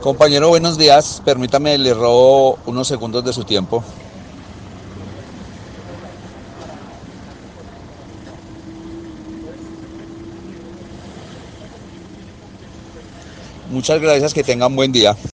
Compañero, buenos días. Permítame, le robo unos segundos de su tiempo. Muchas gracias, que tengan buen día.